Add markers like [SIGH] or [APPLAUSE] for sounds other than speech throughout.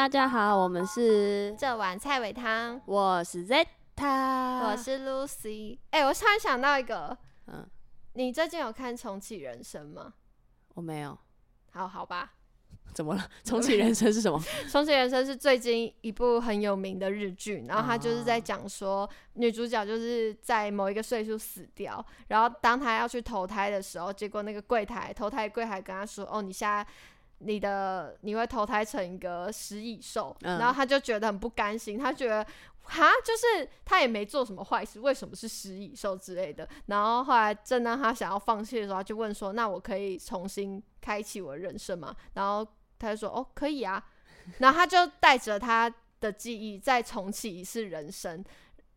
大家好，我们是这碗菜尾汤，我是 Zeta，我是 Lucy。哎、我突然想到一个，嗯，你最近有看《重启人生》吗？我没有，好好吧，怎么了？重启人生是什么？[LAUGHS]《重启人生》是最近一部很有名的日剧，然后它就是在讲说，女主角就是在某一个岁数死掉，然后当她要去投胎的时候，结果那个柜台投胎柜台跟她说：“哦，你现在你的你会投胎成一个食蚁兽。嗯然后他就觉得很不甘心，他觉得。哈，就是他也没做什么坏事，为什么是食蚁兽之类的？然后后来正当他想要放弃的时候，他就问说：“那我可以重新开启我的人生吗？”然后他就说：“哦，可以啊。”然后他就带着他的记忆再重启一次人生，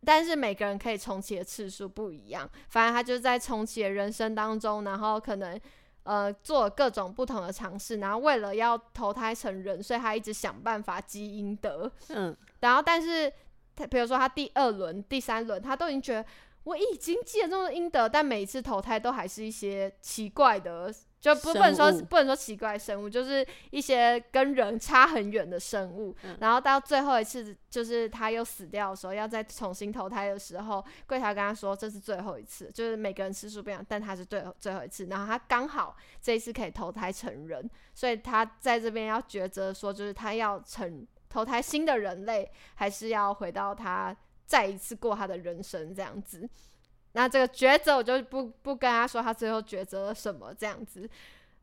但是每个人可以重启的次数不一样。反正他就在重启的人生当中，然后可能呃做各种不同的尝试，然后为了要投胎成人，所以他一直想办法积阴德。嗯，然后但是他比如说他第二轮、第三轮，他都已经觉得我已经积了这么多阴德，但每一次投胎都还是一些奇怪的，就不不能说不能说奇怪生物，就是一些跟人差很远的生物。嗯然后到最后一次，就是他又死掉的时候，要再重新投胎的时候，柜台跟他说这是最后一次，就是每个人次数不一样，但他是最后最后一次。然后他刚好这一次可以投胎成人，所以他在这边要抉择说，就是他要成投胎新的人类，还是要回到他再一次过他的人生这样子。那这个抉择我就不不跟他说他最后抉择了什么这样子，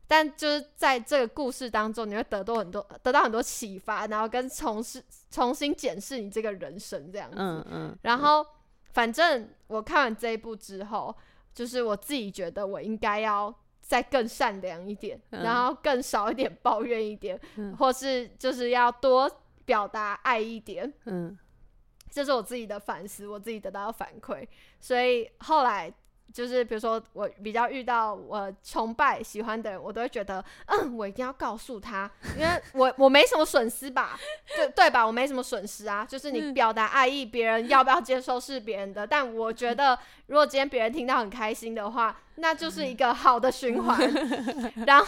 但就是在这个故事当中，你会得到很多得到很多启发，然后跟重视重新检视你这个人生这样子。嗯嗯，然后反正我看完这一部之后，就是我自己觉得我应该要再更善良一点，嗯然后更少一点抱怨一点，嗯或是就是要多表达爱一点。嗯这是我自己的反思，我自己得到的反馈。所以后来就是比如说我比较遇到我崇拜喜欢的人，我都会觉得，嗯，我一定要告诉他，因为 [LAUGHS] 我我没什么损失吧，对对吧？我没什么损失啊，就是你嗯表达爱意，别人要不要接受是别人的，但我觉得如果今天别人听到很开心的话，那就是一个好的循环。[LAUGHS] 然后。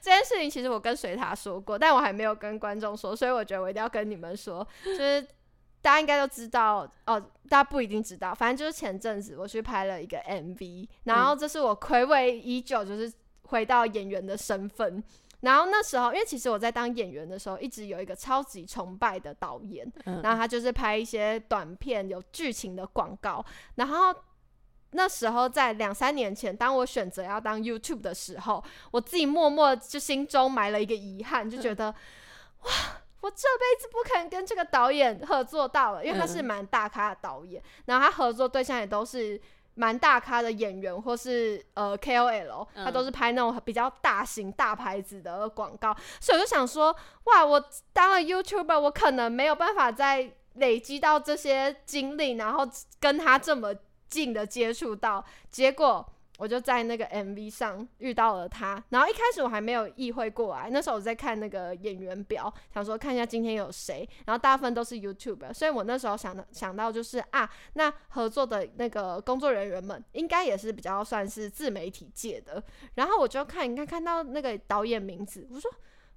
这件事情其实我跟水塔说过，但我还没有跟观众说，所以我觉得我一定要跟你们说，就是大家应该都知道哦，大家不一定知道，反正就是前阵子我去拍了一个 MV，然后这是我暌违已久，就是回到演员的身份。然后那时候，因为其实我在当演员的时候，一直有一个超级崇拜的导演，嗯然后他就是拍一些短片有剧情的广告。然后那时候在两三年前，当我选择要当 YouTube 的时候，我自己默默就心中埋了一个遗憾，就觉得、哇，我这辈子不可能跟这个导演合作到了，因为他是嗯蛮大咖的导演，然后他合作对象也都是。蛮大咖的演员，或是呃 KOL，他嗯都是拍那种比较大型大牌子的广告，所以我就想说，哇，我当了 YouTuber，我可能没有办法再累积到这些经历，然后跟他这么近的接触到，结果我就在那个 MV 上遇到了他。然后一开始我还没有意会过来，那时候我在看那个演员表，想说看一下今天有谁，然后大部分都是 YouTuber，所以我那时候想到想到就是啊，那合作的那个工作人员们应该也是比较算是自媒体界的。然后我就看，一看看到那个导演名字，我说。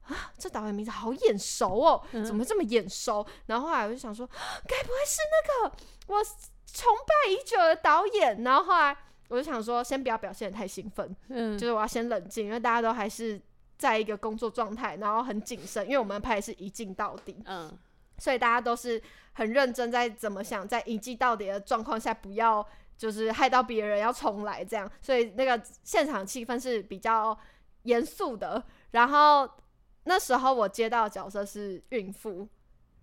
啊，这导演名字好眼熟哦，怎么这么眼熟？然后后来我就想说，该不会是那个我崇拜已久的导演？然后后来我就想说，先不要表现得太兴奋，嗯就是我要先冷静，因为大家都还是在一个工作状态，然后很谨慎，因为我们拍是一镜到底，嗯所以大家都是很认真在怎么想，在一镜到底的状况下，不要就是害到别人，要重来这样。所以那个现场气氛是比较严肃的。然后那时候我接到的角色是孕妇，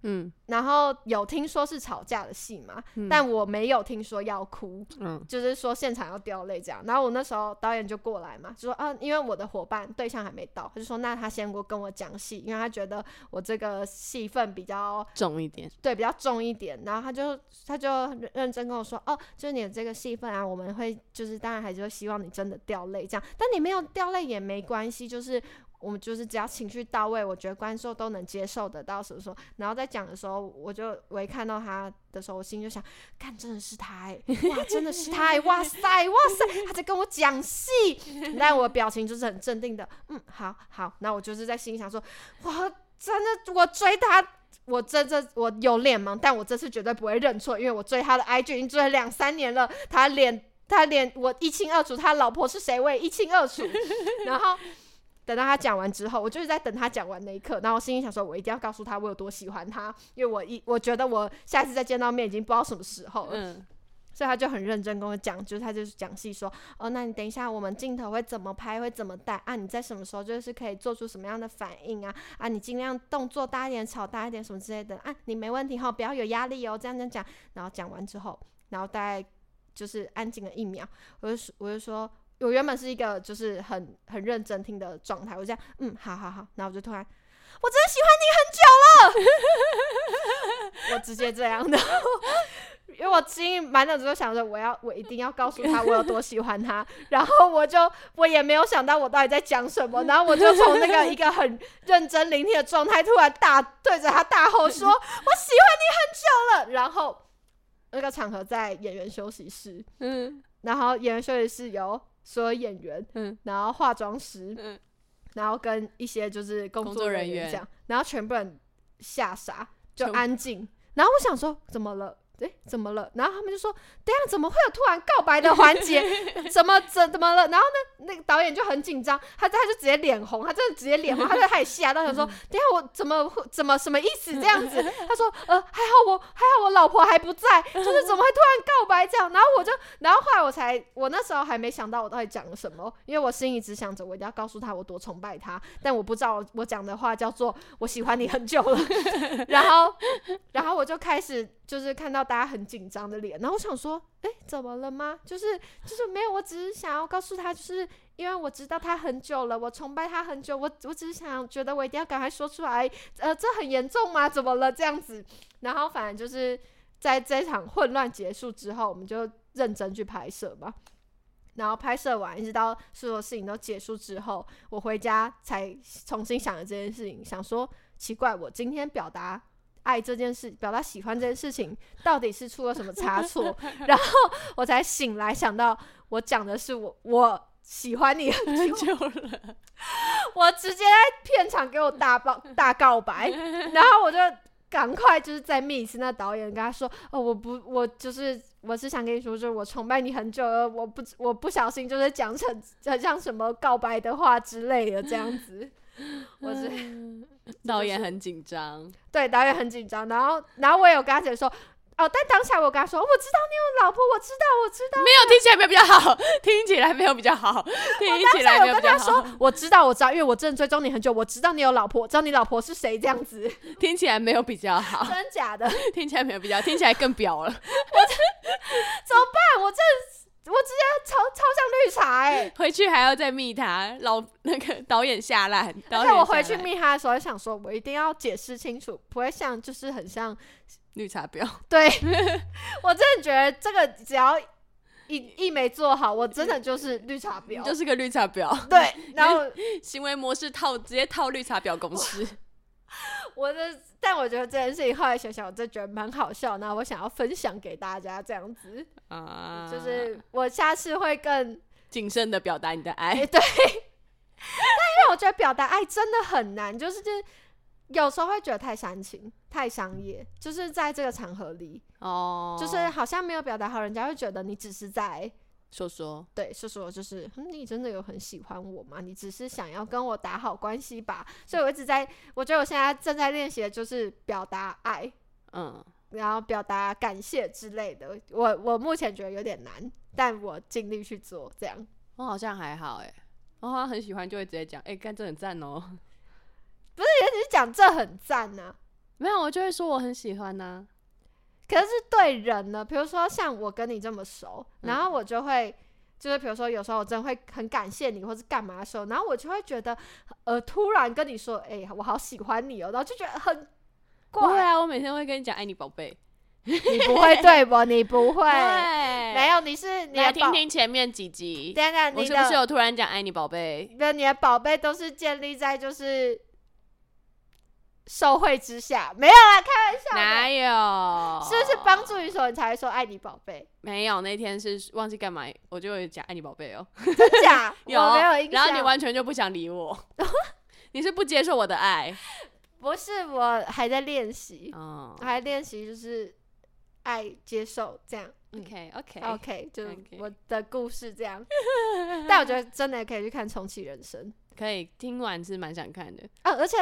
嗯然后有听说是吵架的戏嘛，嗯但我没有听说要哭，嗯就是说现场要掉泪这样。然后我那时候导演就过来嘛，就说啊，因为我的伙伴对象还没到，他就说那他先过跟我讲戏，因为他觉得我这个戏份比较重一点，对比较重一点。然后他就他就很认真跟我说，哦，就是你的这个戏份啊，我们会就是当然还是会希望你真的掉泪这样，但你没有掉泪也没关系，就是。我们就是只要情绪到位，我觉得观众都能接受得到什么什么。然后在讲的时候，我就我一看到他的时候，我心就想，看真的是他哎、[LAUGHS] 哇，真的是他哎、哇塞哇塞，[LAUGHS] 他在跟我讲戏，但我表情就是很镇定的，嗯，好好。那我就是在心想说，哇，真的我追他。我真的我有脸盲，但我这次绝对不会认错，因为我追他的 IG 已经追了两三年了，他脸他脸我一清二楚，他老婆是谁我也一清二楚。[LAUGHS] 然后等到他讲完之后，我就是在等他讲完那一刻，然后我心里想说，我一定要告诉他我有多喜欢他，因为我一我觉得我下次再见到面已经不知道什么时候了。嗯，所以他就很认真跟我讲，就是他就是讲戏说，哦，那你等一下我们镜头会怎么拍，会怎么带啊？你在什么时候就是可以做出什么样的反应啊？啊，你尽量动作大一点，吵大一点什么之类的啊，你没问题哈，不要有压力哦，这样这样讲。然后讲完之后，然后大概就是安静了一秒，我就说我就说，我原本是一个就是很很认真听的状态，我这样，嗯，好好好，然后我就突然，我真的喜欢你很久了，[LAUGHS] 我直接这样的。[LAUGHS] 因为我心里满脑子都想着，我要我一定要告诉他我有多喜欢他，然后我就我也没有想到我到底在讲什么，然后我就从那个一个很认真聆听的状态，突然大对着他大吼说：“我喜欢你很久了。”然后那个场合在演员休息室，嗯然后演员休息室有所有演员，嗯然后化妆师，嗯然后跟一些就是工作人员这样，然后全部人吓傻，就安静。然后我想说，怎么了？诶，怎么了？然后他们就说，等下怎么会有突然告白的环节？[LAUGHS] 怎么怎怎么了？然后呢，那个导演就很紧张，他他就直接脸红，他真的直接脸红，他就开始吓到，想说，等下我怎么会怎么什么意思这样子？[LAUGHS] 他说，呃，还好我还好我老婆还不在，就是怎么会突然告白这样？然后我就，然后后来我才，我那时候还没想到我到底讲了什么，因为我心里只想着我一定要告诉他我多崇拜他，但我不知道我讲的话叫做我喜欢你很久了，[LAUGHS] 然后，然后我就开始就是看到大家很紧张的脸，然后我想说，哎，怎么了吗？就是就是没有，我只是想要告诉他，就是因为我知道他很久了，我崇拜他很久，我我只是想觉得我一定要赶快说出来，呃，这很严重吗？怎么了？这样子，然后反正就是在这场混乱结束之后，我们就认真去拍摄嘛。然后拍摄完，一直到所有事情都结束之后，我回家才重新想了这件事情，想说奇怪，我今天表达爱这件事，表达喜欢这件事情，到底是出了什么差错？[LAUGHS] 然后我才醒来想到，我讲的是我我喜欢你很久，久了，我直接在片场给我大报大告白，然后我就赶快就是再密一次那导演，跟他说，哦，我不，我就是我是想跟你说，就是我崇拜你很久了，我不我不小心就是讲成很像什么告白的话之类的这样子，[LAUGHS] 我是。[LAUGHS] 导演很紧张，对，导演很紧张，然后，然后我也有跟他姐说，哦，但当下我跟他说，我知道你有老婆，我知道，我知道。没有听起来没有比较好，[LAUGHS] 听起来没有比较好，听起来没有我比较好跟他说，，我知道，我知道，因为我真的追踪你很久，我知道你有老婆，我知道你老婆是谁，这样子，听起来没有比较好，真假的？听起来没有比较，听起来更表了。但我真的，我直接超超像绿茶哎、[LAUGHS] 回去还要再密他，老那个导演下烂，而且我回去密他的时候，想说我一定要解释清楚，不会像就是很像，绿茶婊，对 [LAUGHS] 我真的觉得这个只要一一没做好，我真的就是绿茶婊，就是个绿茶婊，对，然后 [LAUGHS] 行为模式套直接套绿茶婊公式。[LAUGHS] 我的，但我觉得这件事情后来想想，我真的觉得蛮好笑，那我想要分享给大家，这样子，啊，就是我下次会更，谨慎的表达你的哎、爱。对，但因为我觉得表达爱真的很难，就是就是有时候会觉得太煽情、太商业，就是在这个场合里，哦，就是好像没有表达好，人家会觉得你只是在。说说，对，说说就是、嗯你真的有很喜欢我吗？你只是想要跟我打好关系吧？所以我一直在，我觉得我现在正在练习的就是表达爱，嗯，然后表达感谢之类的。我我目前觉得有点难，但我尽力去做。这样，我好像还好哎，我好像很喜欢就会直接讲，哎，干这很赞哦。不是也只是讲这很赞呐、没有，我就会说我很喜欢呐。可是对人呢，比如说像我跟你这么熟，嗯然后我就会。就是比如说，有时候我真的会很感谢你，或是干嘛的时候，然后我就会觉得，呃，突然跟你说，哎、我好喜欢你哦，然后就觉得很怪。不会啊，我每天会跟你讲爱你宝贝。你不会对不？你不会，没有，你是你。来听听前面几集，等等，你是不是有突然讲爱你宝贝？那你的宝贝都是建立在就是受惠之下，没有啦，开玩笑的。哪有？是不是帮助你所以你才会说爱你宝贝？没有，那天是忘记干嘛，我就有讲爱你宝贝哦。真假？[LAUGHS] 有，我没有印象。然后你完全就不想理我，[LAUGHS] 你是不接受我的爱。不是，我还在练习，哦我还练习就是爱接受这样。嗯，OK OK，OK，就是我的故事这样。[LAUGHS] 但我觉得真的可以去看《重启人生》可以听完是蛮想看的。啊，而且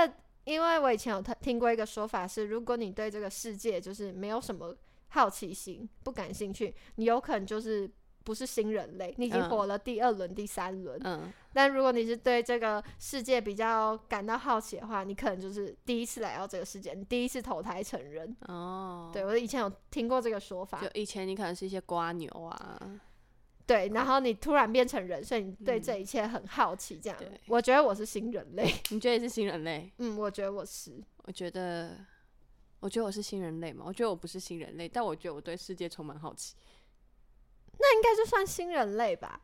因为我以前有听听过一个说法是，如果你对这个世界就是没有什么好奇心、不感兴趣，你有可能就是不是新人类，你已经嗯。活了第二轮、第三轮。嗯，但如果你是对这个世界比较感到好奇的话，你可能就是第一次来到这个世界，你第一次投胎成人。哦，对，我以前有听过这个说法。就，以前你可能是一些瓜牛啊，对，然后你突然变成人，所以你对嗯这一切很好奇，这样对。我觉得我是新人类，你觉得你是新人类？嗯，我觉得我是，我觉得，我觉得我是新人类嘛。我觉得我不是新人类，但我觉得我对世界充满好奇。那应该就算新人类吧。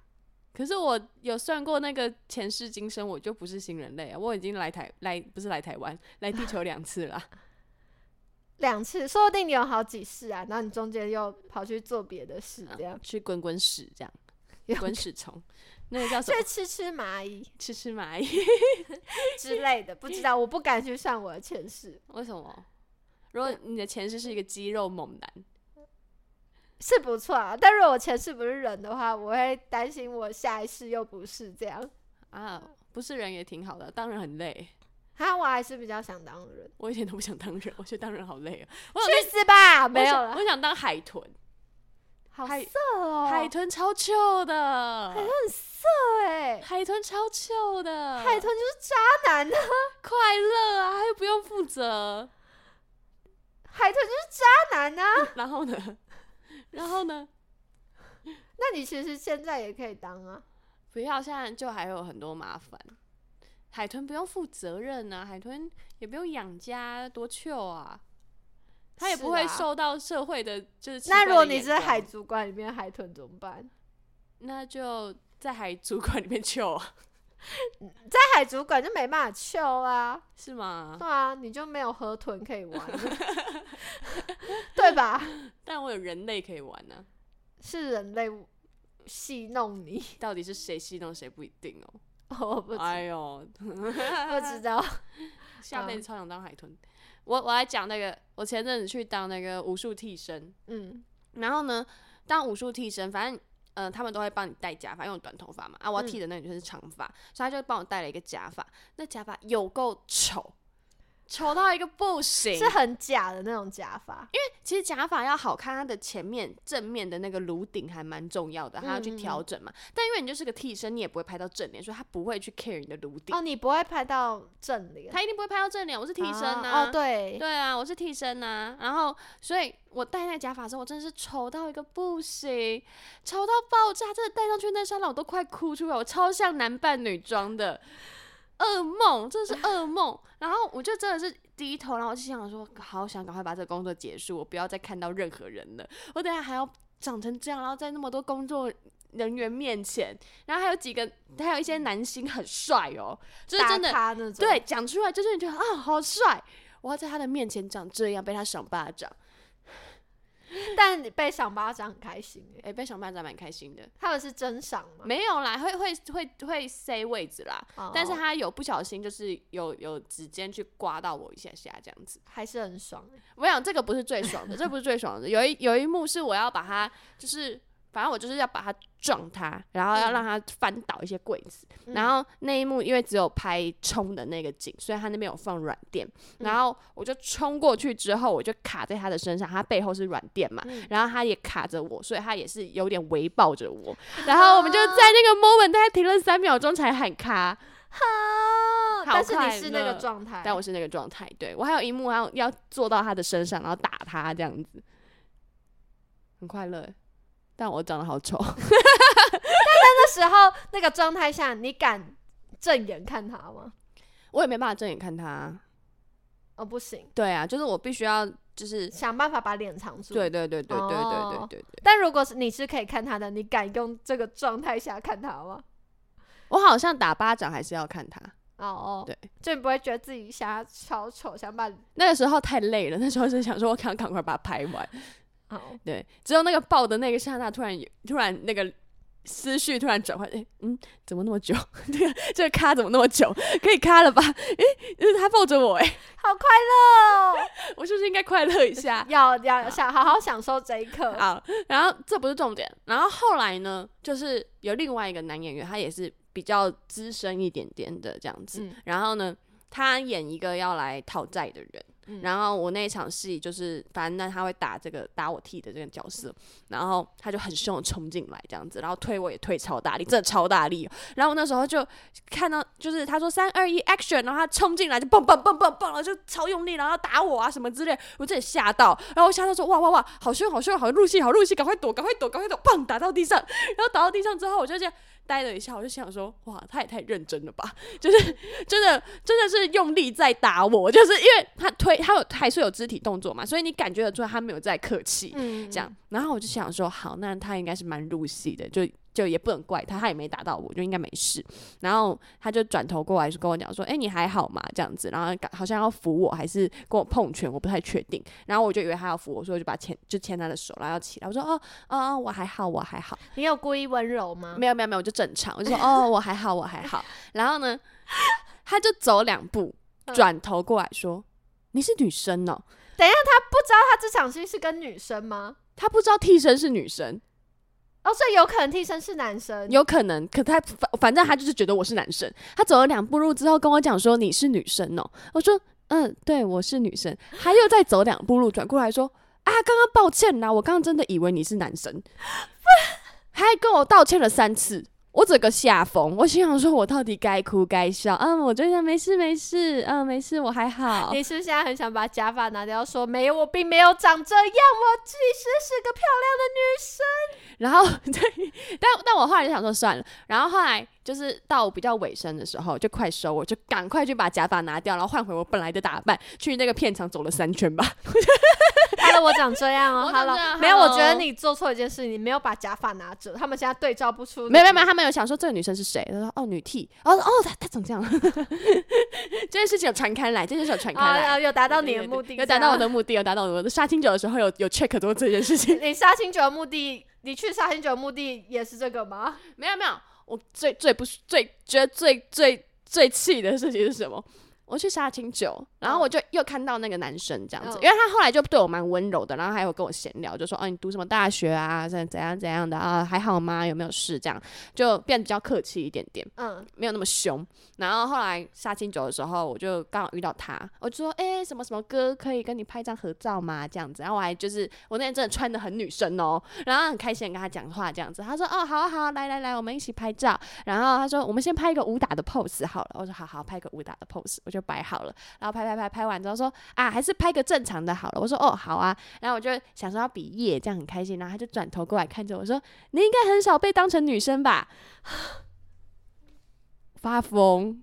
可是我有算过那个前世今生，我就不是新人类啊！我已经来台来不是来台湾，来地球两次了。两次，说不定你有好几次啊，然后你中间又跑去做别的事，这样去滚滚屎这样，有滚屎虫，那个叫什么？去吃吃蚂蚁吃吃蚂蚁？[LAUGHS] 之类的，不知道，我不敢去算我的前世，为什么？如果你的前世是一个肌肉猛男，是不错啊。但如果我前世不是人的话，我会担心我下一世又不是这样。啊，不是人也挺好的，当然很累。哈，我还是比较想当人，我一点都不想当人，[LAUGHS] 我觉得当人好累啊。我想去死吧！没有了，我想当海豚，好色哦，海豚超臭的，海豚很色哎，海豚超臭的，海豚就是渣男啊，快乐啊，又不用负责。海豚就是渣男啊。然后呢？[LAUGHS] 然后呢？那你其实现在也可以当啊。不要，现在就还有很多麻烦。海豚不用负责任啊，海豚也不用养家，多糗啊！它也不会受到社会的就是奇那如果你是眼光海，族馆里面海豚怎么办？那就在海族馆里面糗啊，在海族馆就没办法救啊，是吗？对啊，你就没有河豚可以玩，[LAUGHS] 对吧？[LAUGHS] 但我有人类可以玩呢、是人类戏弄你，到底是谁戏弄谁不一定哦。[LAUGHS] 我不知哎呦，[LAUGHS] 不知道。[LAUGHS] 下辈子超想当海豚。我我来讲那个，我前阵子去当那个武术替身，嗯，然后呢，当武术替身，反正嗯、呃他们都会帮你戴假发，因为我短头发嘛，啊，我要剃的那个就是长发，所以他就帮我戴了一个假发，那假发有够丑，丑到一个不行。是很假的那种假发，因为其实假发要好看，它的前面正面的那个颅顶还蛮重要的，它要去调整嘛。但因为你就是个替身，你也不会拍到正脸，所以他不会去 care 你的颅顶，哦，你不会拍到正脸，他一定不会拍到正脸。我是替身呐、啊哦，对，对啊，我是替身呐、然后，所以我戴那个假发的时候，我真的是丑到一个不行，丑到爆炸，真的戴上去那刹那我都快哭出来，我超像男扮女装的噩梦，真的是噩梦。[LAUGHS] 然后我就真的是低头，然后我就想说，好想赶快把这个工作结束，我不要再看到任何人了，我等下还要长成这样，然后在那么多工作。人员面前，然后还有几个，还有一些男星很帅哦，就是真的那种，对，讲出来就是你觉得啊，好帅！我要在他的面前长这样，被他赏巴掌，[LAUGHS] 但你被赏巴掌很开心哎，欸、被赏巴掌蛮开心的。他们是真赏吗？没有啦，会会会会塞位置啦，哦但是他有不小心就是有有指尖去刮到我一下下这样子。还是很爽欸我想这个不是最爽的，这不是最爽的。有一有一幕是我要把它就是。反正我就是要把他撞他，然后要让他翻倒一些柜子。嗯然后那一幕因为只有拍冲的那个景，所以他那边有放软垫。然后我就冲过去之后，我就卡在他的身上，他背后是软垫嘛，嗯然后他也卡着我，所以他也是有点围抱着我。[LAUGHS] 然后我们就在那个 moment 大概停了三秒钟才喊卡，好，但是你是那个状态，但我是那个状态。对我还有一幕要要坐到他的身上，然后打他这样子，很快乐。但我长得好丑，[LAUGHS] 但在那时候那个状态下，你敢正眼看他吗？我也没办法正眼看他。哦，不行，对啊，就是我必须要，就是想办法把脸藏住。对对对对对对对哦对对。但如果是你是可以看他的，你敢用这个状态下看他吗？我好像打巴掌还是要看他。哦哦，对，就你不会觉得自己想要超丑，想把那个时候太累了，那时候是想说我想赶快把它拍完。哦，对，只有那个抱的那个刹那，突然有突然那个思绪突然转换，哎、嗯，怎么那么久？[LAUGHS] 这个这个卡怎么那么久？[LAUGHS] 可以卡了吧？哎、欸，他抱着我、哎，好快乐哦！[LAUGHS] 我是不是应该快乐一下？要要想好好享受这一刻。好，然后这不是重点，然后后来呢，就是有另外一个男演员，他也是比较资深一点点的这样子，嗯然后呢，他演一个要来讨债的人，然后我那一场戏就是，反正呢他会打这个打我替的这个角色，然后他就很凶的冲进来这样子，然后推我也推超大力，真的超大力、然后我那时候就看到，就是他说三二一 action，然后他冲进来就蹦蹦蹦蹦蹦，然后就超用力，然后打我啊什么之类，我真的吓到，然后我吓到说哇哇哇，好凶好凶，好入戏好入戏，赶快躲赶快躲赶快躲，砰打到地上，然后打到地上之后，我就这样呆了一下，我就想说哇，他也太认真了吧，就是真的真的是用力在打我，就是因为他推他有还是有肢体动作嘛，所以你感觉得出来他没有在客气，嗯这样，然后我就想说，好，那他应该是蛮入戏的，就就也不能怪他，他也没打到我，就应该没事。然后他就转头过来就跟我讲说，哎、你还好吗？这样子，然后好像要扶我，还是跟我碰拳，我不太确定。然后我就以为他要扶我，所以我就把牵就牵他的手，然后要起来。我说，哦哦哦，我还好，我还好。你有故意温柔吗？没有没有没有，我就正常，我就说哦，我还好，我还好。然后呢，他就走两步，嗯转头过来说：“你是女生哦。等一下，他不知道他这场戏是跟女生吗？”他不知道替身是女生，哦，所以有可能替身是男生。有可能，可他反反正他就是觉得我是男生。他走了两步路之后跟我讲说：“你是女生哦。”我说：“嗯，对，我是女生。”他又再走两步路转过来说：“啊，刚刚抱歉啦，我刚刚真的以为你是男生。[LAUGHS] ”他还跟我道歉了三次。我整个吓疯，我心想说，我到底该哭该笑？嗯，我就想没事没事，嗯，没事，我还好。[LAUGHS] 你是不是现在很想把假发拿掉，说没有，我并没有长这样，我其实是个漂亮的女生 [LAUGHS] 然后对，但但我后来就想说算了。然后后来就是到比较尾声的时候，就快收，我就赶快去把假发拿掉，然后换回我本来的打扮，去那个片场走了三圈吧。[LAUGHS] 亮的女生。Hello，我长这样哦 [LAUGHS] 我长这样，Hello，没有，我觉得你做错一件事，你没有把假发拿着，他们现在对照不出。没有没有没有，他们有想说这个女生是谁？他说哦女 T，哦哦她她长这样，[LAUGHS] 这件事情有传开来，这件事有传开来。啊，有达到你的目的，有达到我的目的，有达到我的杀青酒的时候有有 check 做这件事情。你杀青酒的目的，你去杀青酒的目的也是这个吗？没有没有，我最最不最觉得最最最气的事情是什么？我去杀青酒，然后嗯我就又看到那个男生这样子，嗯因为他后来就对我蛮温柔的，然后还有跟我闲聊，就说哦你读什么大学啊，怎怎样怎样的啊，还好吗？有没有事？这样就变得比较客气一点点。嗯，没有那么凶。然后后来杀青酒的时候，我就刚好遇到他，我就说：“哎、什么什么哥，可以跟你拍张合照吗？”这样子。然后我还就是我那天真的穿的很女生哦，然后很开心地跟他讲话这样子。他说：“哦，好啊好啊，来来来，我们一起拍照。”然后他说：“我们先拍一个武打的 pose 好了。”我说：“好好，拍个武打的 pose。”我就摆好了，然后拍拍拍拍拍完之后说：“啊，还是拍个正常的好了。”我说：“哦，好啊。”然后我就想说要比耶，这样很开心。然后他就转头过来看着我说：“你应该很少被当成女生吧？” [GASPS] 发疯，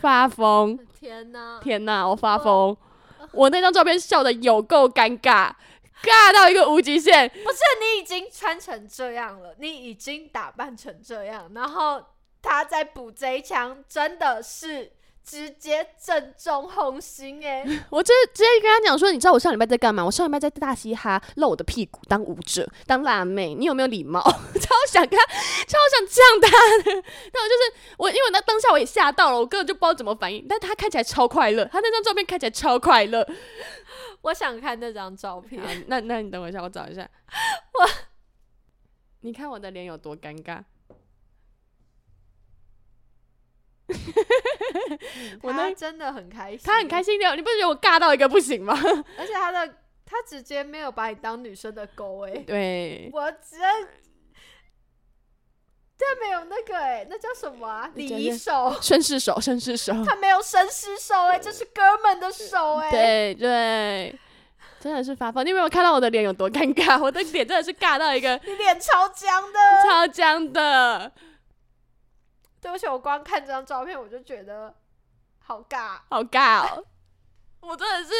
发疯！天哪！天哪，我发疯！我那张照片笑的有够尴尬，尬到一个无极限。不是你已经穿成这样了，你已经打扮成这样，然后他再补这一枪，真的是直接正中红心哎、[LAUGHS] 我直直接跟他讲说，你知道我上礼拜在干嘛？我上礼拜在大嘻哈露我的屁股当舞者，当辣妹。你有没有礼貌？[LAUGHS] 超想跟他，超想呛他的。那我就是我，因为那当下我也吓到了，我根本就不知道怎么反应。但他看起来超快乐，他那张照片看起来超快乐。[LAUGHS] 我想看那张照片，那那你等我一下，我找一下。我，你看我的脸有多尴尬。[LAUGHS] 我那他真的很开心，他很开，心的，你不觉得我尬到一个不行吗？[LAUGHS] 而且他的他直接没有把你当女生的勾哎、[LAUGHS] 对，我真。他没有那个哎、那叫什么啊？礼仪手，绅士手，绅士手，他没有绅士手哎、这是哥们的手哎、对对，真的是发疯。你有没有看到我的脸有多尴尬？我的脸真的是尬到一个你脸超僵的。超僵的，对不起，我光看这张照片我就觉得好尬。好尬哦。[LAUGHS] 我真的是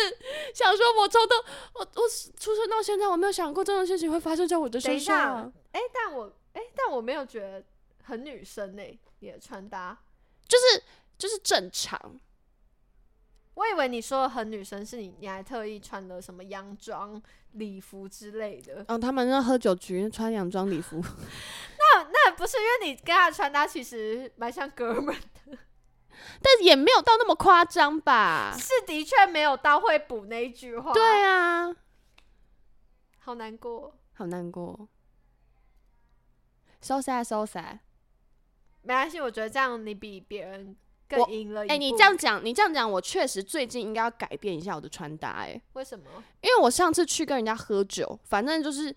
想说，我从头我我出生到现在，我没有想过这种事情会发生在我的身上下。，哎、但我哎、但我没有觉得很女生呢、你的穿搭。就是就是正常，我以为你说的很女生是你，你还特意穿了什么洋装、礼服之类的。哦，他们那喝酒局穿洋装礼服，[LAUGHS] 不是因为你跟他的穿搭其实蛮像哥们的，但也没有到那么夸张吧？是的确没有到会补那一句话。，对啊，好难过。好难过。So sad, so sad。没关系，我觉得这样你比别人更我赢了。哎、你这样讲，你这样讲，我确实最近应该要改变一下我的穿搭、哎，为什么？因为我上次去跟人家喝酒，反正就是，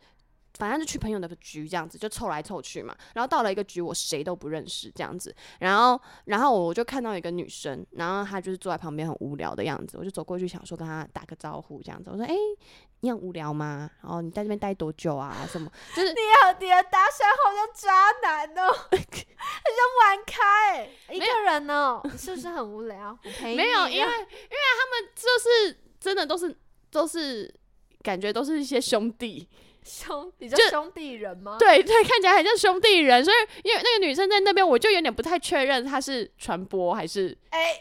反正就去朋友的局这样子，就凑来凑去嘛。然后到了一个局，我谁都不认识这样子。然后，然后我就看到一个女生，然后她就是坐在旁边很无聊的样子，我就走过去想说跟她打个招呼这样子。我说：“哎、你很无聊吗？然后你在这边待多久啊？什么？就是你好，你的搭讪好像渣男哦，很像玩开、欸，一个人哦，你是不是很无聊？我陪你。没有，因为因为他们就是真的都是都是感觉都是一些兄弟，兄，你叫兄弟人吗？，对对，看起来很像兄弟人，所以因为那个女生在那边，我就有点不太确认她是传播还是。哎、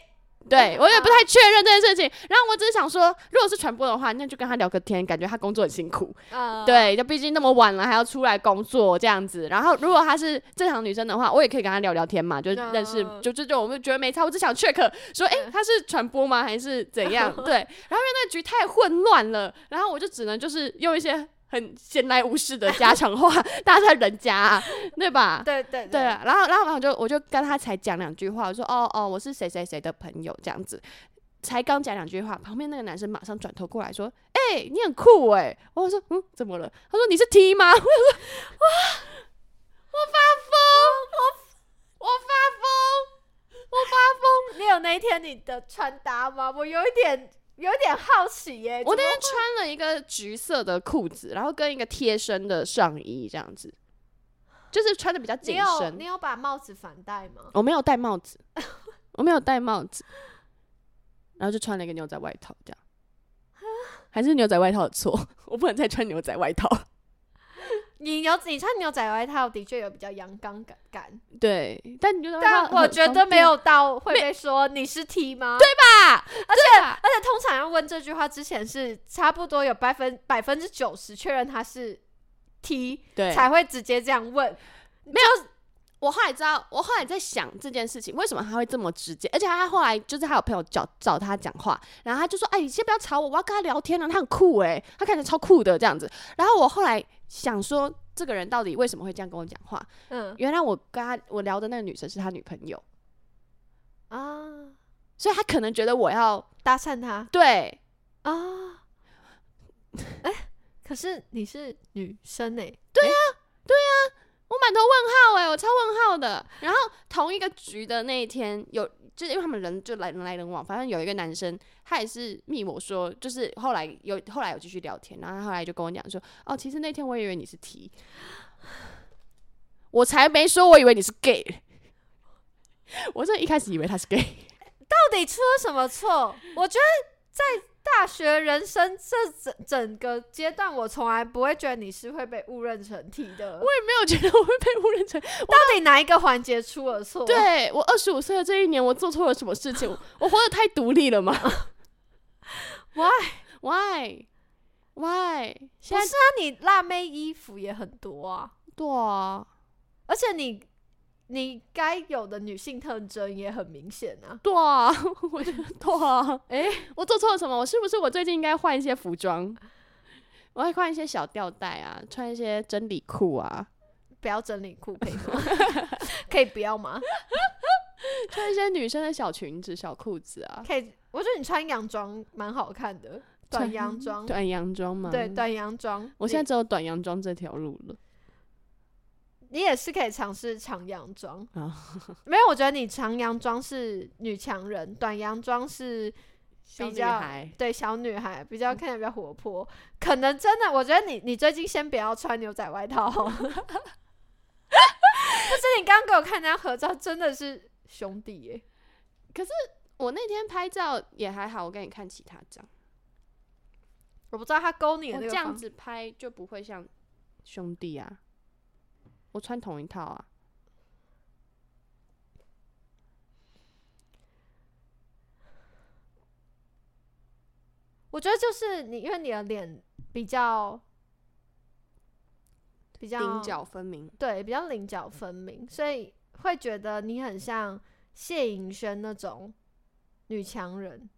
对，我也不啊太确认这件事情。然后我只是想说，如果是传播的话，那就跟他聊个天，感觉他工作很辛苦。呃，对，就毕竟那么晚了还要出来工作这样子。然后如果她是正常女生的话，我也可以跟她聊聊天嘛，就认识，嗯就就就我们觉得没差。我只想 check 说，诶，她是传播吗，还是怎样？[LAUGHS] 对。然后因为那局太混乱了，然后我就只能就是用一些很闲来无事的家常话 [LAUGHS] 大家在人家、啊，对吧？对对对啊，然后然后我就我就跟他才讲两句话，我说哦哦，我是谁谁谁的朋友这样子，才刚讲两句话，旁边那个男生马上转头过来说，哎、你很酷哎、我说嗯，怎么了？他说你是 T 吗？[LAUGHS] 我说哇，我发疯，我我发疯，我发疯。你有那一天你的穿搭吗？我有一点有一点好奇耶、我那天穿了一个橘色的裤子，然后跟一个贴身的上衣这样子，就是穿的比较紧你有身你。有把帽子反戴吗？我没有戴帽子，[LAUGHS] 我没有戴帽子，然后就穿了一个牛仔外套，这样。还是牛仔外套的错，[LAUGHS] 我不能再穿牛仔外套。你牛你穿牛仔外套的确有比较阳刚感感，对，但你觉得但我觉得没有到会被说你是 T 吗？对吧？而且而且通常要问这句话之前是差不多有百分百分之九十确认他是 T 对，才会直接这样问。我后来知道，我后来在想这件事情，为什么他会这么直接？而且他后来就是他有朋友找找他讲话，然后他就说：“哎、你先不要吵我，我要跟他聊天了，他很酷哎，他看起来超酷的这样子。”然后我后来想说，这个人到底为什么会这样跟我讲话？嗯原来我跟他我聊的那个女生是他女朋友，啊，所以他可能觉得我要搭讪他对啊，哎、可是你是女生哎、我满头问号哎、我超问号的。然后同一个局的那一天有。就是因为他们人就来人来人往，反正有一个男生，他也是密我说，就是后来有后来有继续聊天，然后他后来就跟我讲说，哦，其实那天我以为你是 T，我才没说我以为你是 gay，我真一开始以为他是 gay，到底出了什么错？我觉得在大学人生这整整个阶段，我从来不会觉得你是会被误认成 T 的。我也没有觉得我会被误认成 [LAUGHS] 到底哪一个环节出了错？，对我二十五岁的这一年，我做错了什么事情？我 [LAUGHS] 我活得太独立了吗 Why？？Why？Why？不现在是啊，你辣妹衣服也很多啊，对啊，而且你你该有的女性特征也很明显啊。对啊，[LAUGHS] 我觉得对啊。哎、我做错了什么？我是不是我最近应该换一些服装？我会换一些小吊带啊，穿一些真理裤啊，不要整理裤可以吗？[LAUGHS] 可以不要吗？穿一些女生的小裙子、小裤子啊，可以，我觉得你穿洋装蛮好看的，短洋装，短洋装吗？对，短洋装。我现在只有短洋装这条路了。你也是可以尝试长洋装啊 [LAUGHS] 没有，我觉得你长洋装是女强人，短洋装是比较孩，对小女孩，比较看起来比较活泼。可能真的，我觉得你你最近先不要穿牛仔外套 [LAUGHS] 不是你刚刚给我看那张合照，真的是兄弟耶、可是我那天拍照也还好，我给你看其他张，我不知道他勾你的我那个这样子拍就不会像兄弟啊。我穿同一套啊，我觉得就是你，因为你的脸比较比较棱角分明。对，比较棱角分明，所以会觉得你很像谢颖轩那种女强人。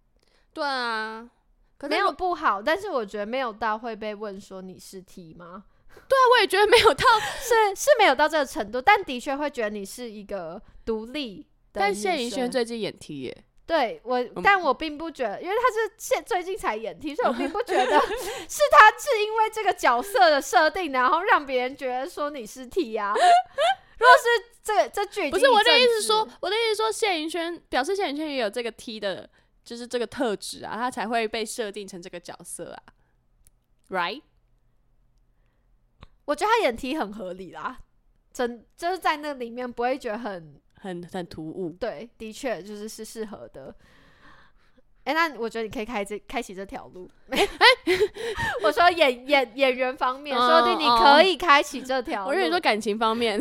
对啊，没有不好，但是我觉得没有到会被问说你是 T 吗？我也觉得没有到，[LAUGHS] 是是没有到这个程度，但的确会觉得你是一个独立的但谢颖轩最近演 T 耶，对我，嗯但我并不觉得，因为他是现最近才演 T，所以我并不觉得 [LAUGHS] 是他是因为这个角色的设定，然后让别人觉得说你是 T 啊。[LAUGHS] 如果是这个这剧不是我的意思说，我的意思说谢颖轩表示谢颖轩也有这个 T 的，就是这个特质啊，他才会被设定成这个角色啊，right？我觉得他演 T 很合理啦，真就是在那里面不会觉得很很很突兀。对，的确就是是适合的。哎、那我觉得你可以开这 [LAUGHS] 开启这条路。我说演演演员方面，说不定你哦可以开启这条路。我跟你说感情方面，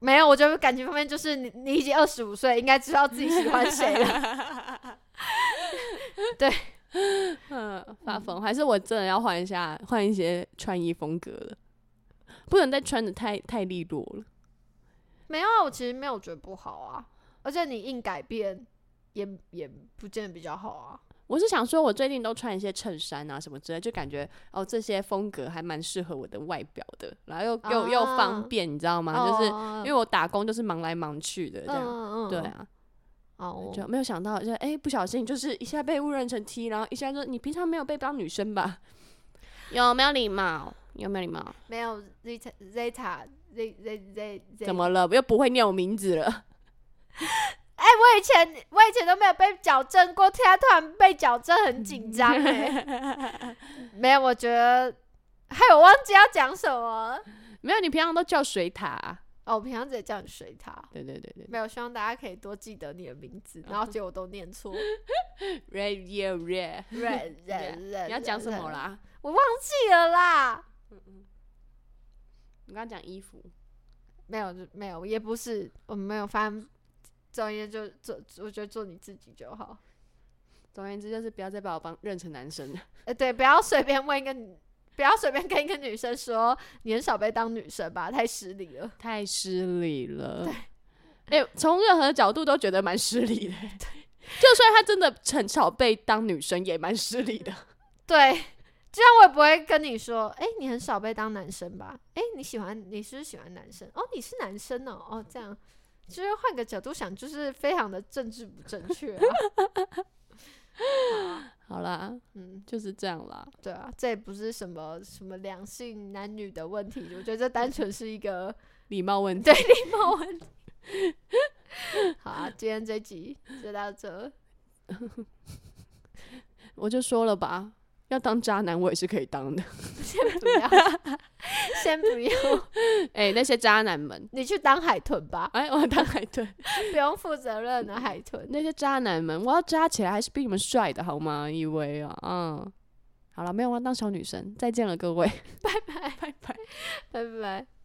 没有，我觉得感情方面就是你你已经二十五岁，应该知道自己喜欢谁了。[LAUGHS] 对嗯，发疯，还是我真的要换一下，换一些穿衣风格了，不能再穿的太太利落了。没有啊，我其实没有觉得不好啊，而且你硬改变也也不见得比较好啊。我是想说，我最近都穿一些衬衫啊什么之类，就感觉哦这些风格还蛮适合我的外表的，然后又又、又啊方便，你知道吗？就是哦因为我打工就是忙来忙去的这样，嗯嗯对，啊，哦，就没有想到，就哎、不小心就是一下被误认成 T，然后一下说你平常没有被当女生吧？有没有礼貌？有没有礼貌？没有 Zeta Zeta Z Z Z Z 怎？么了？又不会念我名字了？[LAUGHS] 哎、我以前我以前都没有被矫正过，现在突然被矫正，很紧张哎。[LAUGHS] 没有，我觉得，还有忘记要讲什么。没有，你平常都叫水塔啊、哦，我平常直接叫你水塔。对对对对没有，希望大家可以多记得你的名字，[LAUGHS] 然后结果都念错。，Radio Red，red，，你要讲什么忍？啦？我忘记了啦。你刚刚讲衣服，没有，就没有，也不是，我没有。反正总而言之，就做，我觉得做你自己就好。总而言之就是不要再把我帮认成男生了。呃，对，不要随便问一个，不要随便跟一个女生说你很少被当女生吧，太失礼了。太失礼了。对哎、从任何角度都觉得蛮失礼的。[LAUGHS] 对就算他真的很少被当女生，也蛮失礼的。对，就像我也不会跟你说，哎、你很少被当男生吧？哎、你喜欢，你是不是喜欢男生？哦，你是男生哦，哦，这样，就是换个角度想，就是非常的政治不正确、啊。好啦，[LAUGHS] 嗯，就是这样啦。对啊，这也不是什么什么两性男女的问题，我觉得这单纯是一个礼貌问题。对礼貌问题。好啊，今天这集就到这。[LAUGHS] 我就说了吧，要当渣男我也是可以当的。[LAUGHS] 先不要，[LAUGHS] 先不要，[LAUGHS] 哎、那些渣男们，你去当海豚吧，哎，我当海豚。不用负责任的海豚。那些渣男们，我要渣起来还是比你们帅的好吗？以为啊，嗯，好了，没有，我要当小女生。再见了，各位，拜拜，拜拜。拜拜。